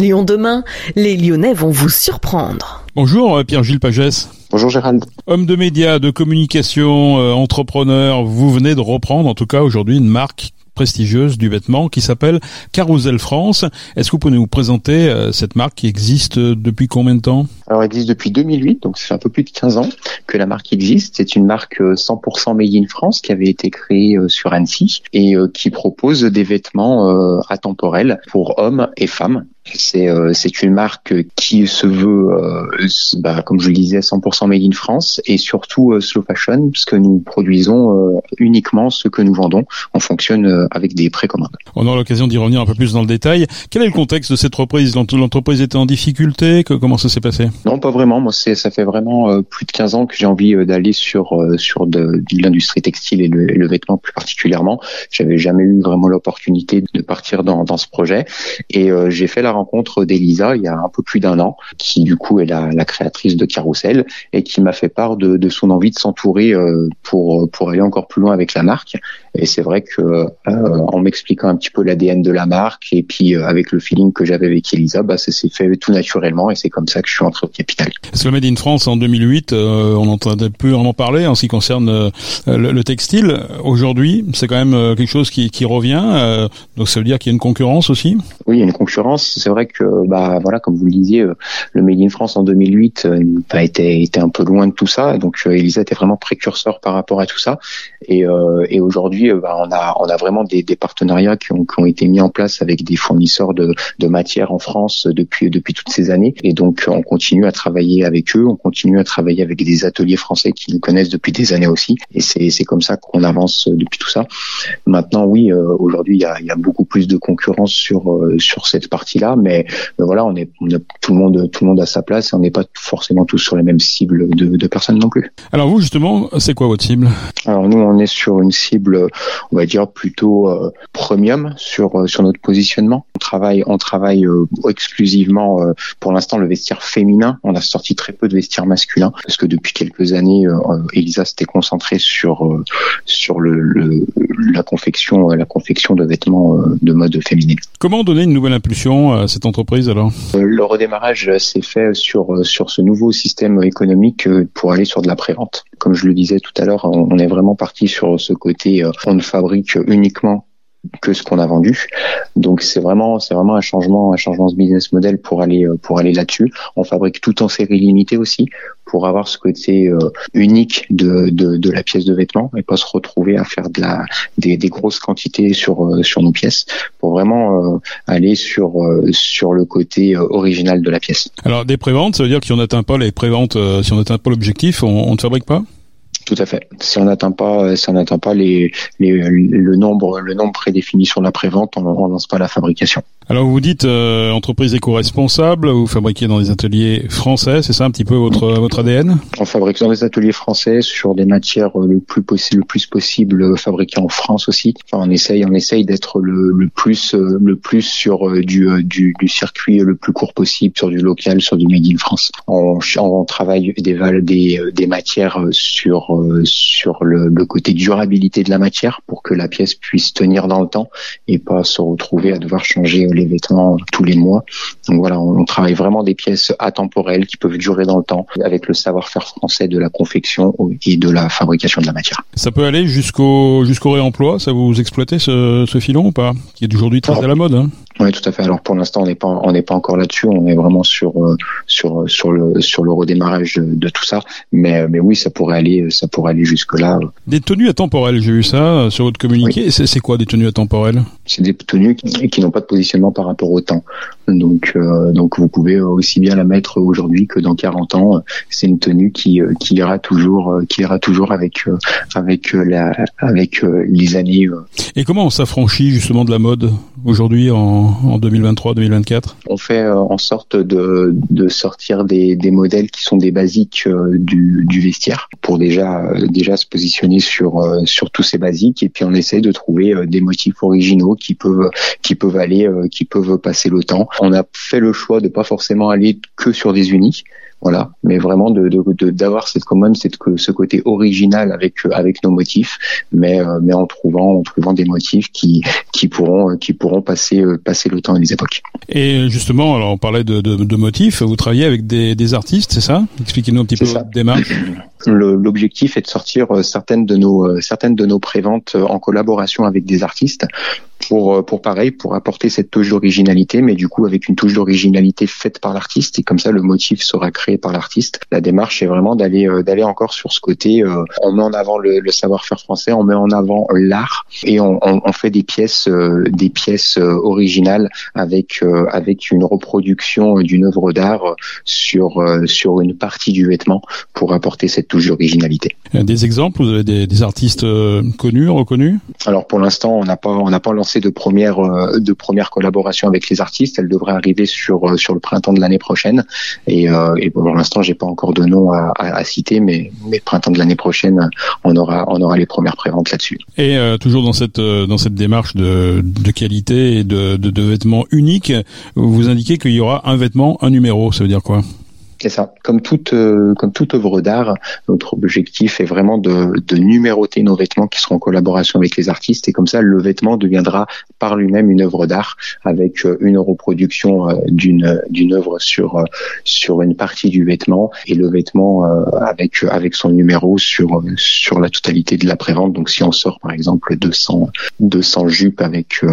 Lyon demain, les Lyonnais vont vous surprendre. Bonjour euh, Pierre-Gilles Pagès. Bonjour Gérald. Homme de médias, de communication, euh, entrepreneur, vous venez de reprendre en tout cas aujourd'hui une marque prestigieuse du vêtement qui s'appelle Carousel France. Est-ce que vous pouvez nous présenter euh, cette marque qui existe depuis combien de temps? Alors elle existe depuis 2008, donc ça fait un peu plus de 15 ans que la marque existe. C'est une marque 100% made in France qui avait été créée sur Annecy et qui propose des vêtements atemporels pour hommes et femmes c'est euh, c'est une marque qui se veut, euh, bah, comme je le disais, 100% made in France et surtout euh, slow fashion, puisque nous produisons uniquement ce que nous vendons. On fonctionne avec des précommandes. On aura l'occasion d'y revenir un peu plus dans le détail. Quel est le contexte de cette reprise? L'entreprise était en difficulté? Comment ça s'est passé? Non, pas vraiment. Moi, ça fait vraiment plus de 15 ans que j'ai envie d'aller sur sur de, l'industrie textile et le, le, vêtement plus particulièrement. J'avais jamais eu vraiment l'opportunité de partir dans, dans ce projet et j'ai fait la rencontre d'Elisa il y a un peu plus d'un an, qui du coup est la, la créatrice de Carousel et qui m'a fait part de, de son envie de s'entourer euh, pour pour aller encore plus loin avec la marque. Et c'est vrai que euh, en m'expliquant un petit peu l'ADN de la marque et puis euh, avec le feeling que j'avais avec Elisa, bah ça s'est fait tout naturellement et c'est comme ça que je suis entré au capital. Est-ce que Made in France en 2008, on n'entendait plus en parler en ce qui concerne le, textile. Aujourd'hui, c'est quand même quelque chose qui, qui revient. donc ça veut dire qu'il y a une concurrence aussi? Oui, il y a une concurrence c'est vrai que bah voilà comme vous le disiez euh, le Made in France en 2008 euh, bah, était un peu loin de tout ça. Donc euh, Elisa était vraiment précurseur par rapport à tout ça. Et, aujourd'hui bah, on a vraiment des, partenariats qui ont, été mis en place avec des fournisseurs de, matières en France depuis toutes ces années. Et donc on continue à travailler avec eux. On continue à travailler avec des ateliers français qui nous connaissent depuis des années aussi. Et c'est comme ça qu'on avance depuis tout ça. Maintenant oui aujourd'hui il y a, beaucoup plus de concurrence sur cette partie là mais, voilà, on est, tout le monde, tout le monde a sa place. Et on n'est pas forcément tous sur les mêmes cibles de, de personnes non plus. Alors vous justement, c'est quoi votre cible? Alors nous, on est sur une cible, on va dire plutôt euh, premium sur euh, sur notre positionnement. On travaille, on travaille euh, exclusivement pour l'instant le vestiaire féminin. On a sorti très peu de vestiaire masculin parce que depuis quelques années, Elisa s'était concentrée sur sur le, le, la confection la confection de vêtements de mode féminine. Comment donner une nouvelle impulsion à cette entreprise alors? Euh, Le redémarrage s'est fait sur euh, sur ce nouveau système économique euh, pour aller sur de la prévente. Comme je le disais tout à l'heure, on est vraiment parti sur ce côté on ne fabrique uniquement que ce qu'on a vendu. Donc c'est vraiment c'est vraiment un changement un changement de business model pour aller euh, pour aller là-dessus. On fabrique tout en série limitée aussi pour avoir ce côté euh, unique de, de, de la pièce de vêtement et pas se retrouver à faire de la des, des grosses quantités sur euh, sur nos pièces pour vraiment aller sur sur le côté original de la pièce. Alors des préventes, ça veut dire que si on n'atteint pas les préventes, si on n'atteint pas l'objectif, on ne fabrique pas? Tout à fait. Si on n'atteint pas, si on n'atteint pas les, les, le nombre, le nombre prédéfini sur la prévente, on ne lance pas la fabrication. Alors vous dites euh, entreprise éco-responsable, vous fabriquez dans des ateliers français, c'est ça un petit peu votre votre ADN On fabrique dans des ateliers français sur des matières euh, le plus possible, le plus possible euh, fabriquées en France aussi. Enfin, on essaye, on essaye d'être le, le, plus le plus sur du, du, du circuit le plus court possible, sur du local, sur du made in France. On, on travaille des des, des matières sur sur le, le côté durabilité de la matière pour que la pièce puisse tenir dans le temps et pas se retrouver à devoir changer les vêtements tous les mois. Donc voilà, on, travaille vraiment des pièces atemporelles qui peuvent durer dans le temps avec le savoir-faire français de la confection et de la fabrication de la matière. Ça peut aller jusqu'au jusqu'au réemploi, ça vous exploitez ce, ce filon ou pas? Qui est aujourd'hui très à la mode. Hein oui, tout à fait. Alors pour l'instant, on n'est pas on n'est pas encore là-dessus. On est vraiment sur euh, sur sur le sur le redémarrage de, tout ça. Mais mais oui, ça pourrait aller ça pourrait aller jusque là. Des tenues atemporelles, j'ai vu ça euh, sur votre communiqué. C'est quoi des tenues atemporelles C'est des tenues qui, qui n'ont pas de positionnement par rapport au temps. Donc euh, donc vous pouvez aussi bien la mettre aujourd'hui que dans 40 ans. C'est une tenue qui qui ira toujours qui ira toujours avec avec la avec les années. Et comment on s'affranchit justement de la mode aujourd'hui en en 2023-2024 On fait euh, en sorte de, de sortir des, des, modèles qui sont des basiques euh, du, du, vestiaire pour déjà euh, déjà se positionner sur sur tous ces basiques et puis on essaie de trouver des motifs originaux qui peuvent qui peuvent aller qui peuvent passer le temps. On a fait le choix de pas forcément aller que sur des unis voilà. Mais vraiment de d'avoir cette commande, cette ce côté original avec avec nos motifs, mais mais en trouvant en trouvant des motifs qui qui pourront qui pourront passer passer le temps et les époques. Et justement, alors on parlait de, de, de motifs, vous travaillez avec des, des artistes, c'est ça? Expliquez-nous un petit peu votre démarche. L'objectif est de sortir certaines de nos certaines de nos préventes en collaboration avec des artistes pour euh, pour pareil pour apporter cette touche d'originalité mais du coup avec une touche d'originalité faite par l'artiste. Et comme ça le motif sera créé par l'artiste. La démarche est vraiment d'aller euh, d'aller encore sur ce côté euh, on met en avant le, le savoir-faire français on met en avant l'art et on, on, on, fait des pièces des pièces originales avec avec une reproduction d'une œuvre d'art sur sur une partie du vêtement pour apporter cette touche d'originalité des exemples vous avez des, des artistes connus reconnus? Alors pour l'instant on n'a pas on n'a pas lancé de première euh, de première collaboration avec les artistes. Elle devrait arriver sur euh, sur le printemps de l'année prochaine. Et, euh, et pour l'instant, j'ai pas encore de nom à, à, citer, mais mais printemps de l'année prochaine, on aura on aura les premières préventes là-dessus. Et toujours dans cette dans cette démarche de, de qualité et de, de, de vêtements uniques, vous indiquez qu'il y aura un vêtement, un numéro. Ça veut dire quoi? C'est ça. Comme toute euh, comme toute œuvre d'art, notre objectif est vraiment de, de numéroter nos vêtements qui seront en collaboration avec les artistes et comme ça le vêtement deviendra par lui-même une œuvre d'art avec euh, une reproduction euh, d'une d'une œuvre sur sur une partie du vêtement et le vêtement avec avec son numéro sur sur la totalité de la prévente. Donc si on sort par exemple 200 200 jupes avec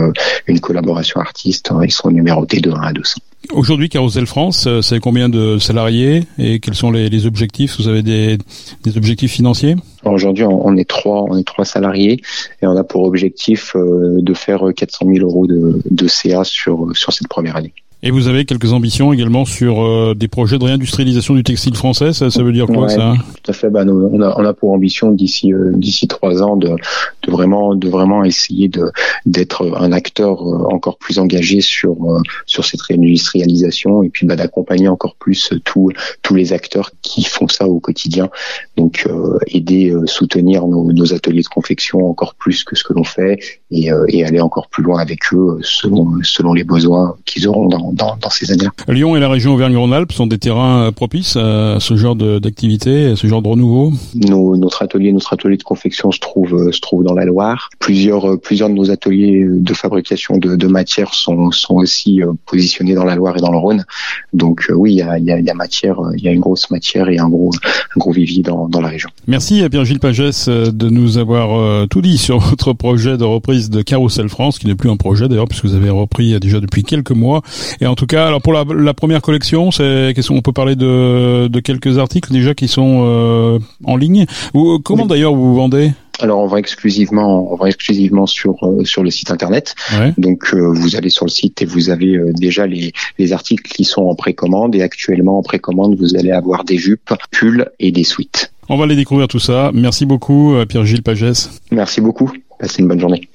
une collaboration artiste, ils seront numérotés de 1 à 200. Aujourd'hui, Carousel France, c'est combien de salariés et quels sont les, les objectifs? Vous avez des, des objectifs financiers? Aujourd'hui, on est trois, on est trois salariés et on a pour objectif euh, de faire 400 000 euros de, de CA sur sur cette première année. Et vous avez quelques ambitions également sur euh, des projets de réindustrialisation du textile français. Ça, ça veut dire quoi ça Tout à fait. Nous, on, a, on a pour ambition d'ici euh, d'ici trois ans de, de vraiment de vraiment essayer de d'être un acteur euh, encore plus engagé sur sur cette réindustrialisation et puis bah, d'accompagner encore plus tous tous les acteurs qui font ça au quotidien. Donc aider, soutenir nos, nos, ateliers de confection encore plus que ce que l'on fait et, et aller encore plus loin avec eux selon selon les besoins qu'ils auront dans dans, ces années-là. Lyon et la région Auvergne-Rhône-Alpes sont des terrains euh, propices à ce genre d'activité, à ce genre de renouveau? Notre atelier, notre atelier de confection se trouve euh, se trouve dans la Loire. Plusieurs euh, plusieurs de nos ateliers de fabrication de, de matières sont sont aussi positionnés dans la Loire et dans le Rhône. Donc oui, il y a, y, a, y a matière, il y a une grosse matière et un gros un gros vivier dans, dans la région. Merci à Pierre-Gilles Pagès de nous avoir tout dit sur votre projet de reprise de Carousel France, qui n'est plus un projet d'ailleurs, puisque vous avez repris déjà depuis quelques mois. Et en tout cas, alors pour la, la première collection, c'est qu'est-ce qu'on peut parler de, de quelques articles déjà qui sont euh, en ligne? Ou, comment d'ailleurs vous vendez? Alors on va exclusivement, on va exclusivement sur euh, sur le site internet. Donc euh, vous allez sur le site et vous avez déjà les les articles qui sont en précommande et actuellement en précommande vous allez avoir des jupes, pulls et des suites. On va aller découvrir tout ça. Merci beaucoup Pierre-Gilles Pagès. Merci beaucoup. Passez une bonne journée.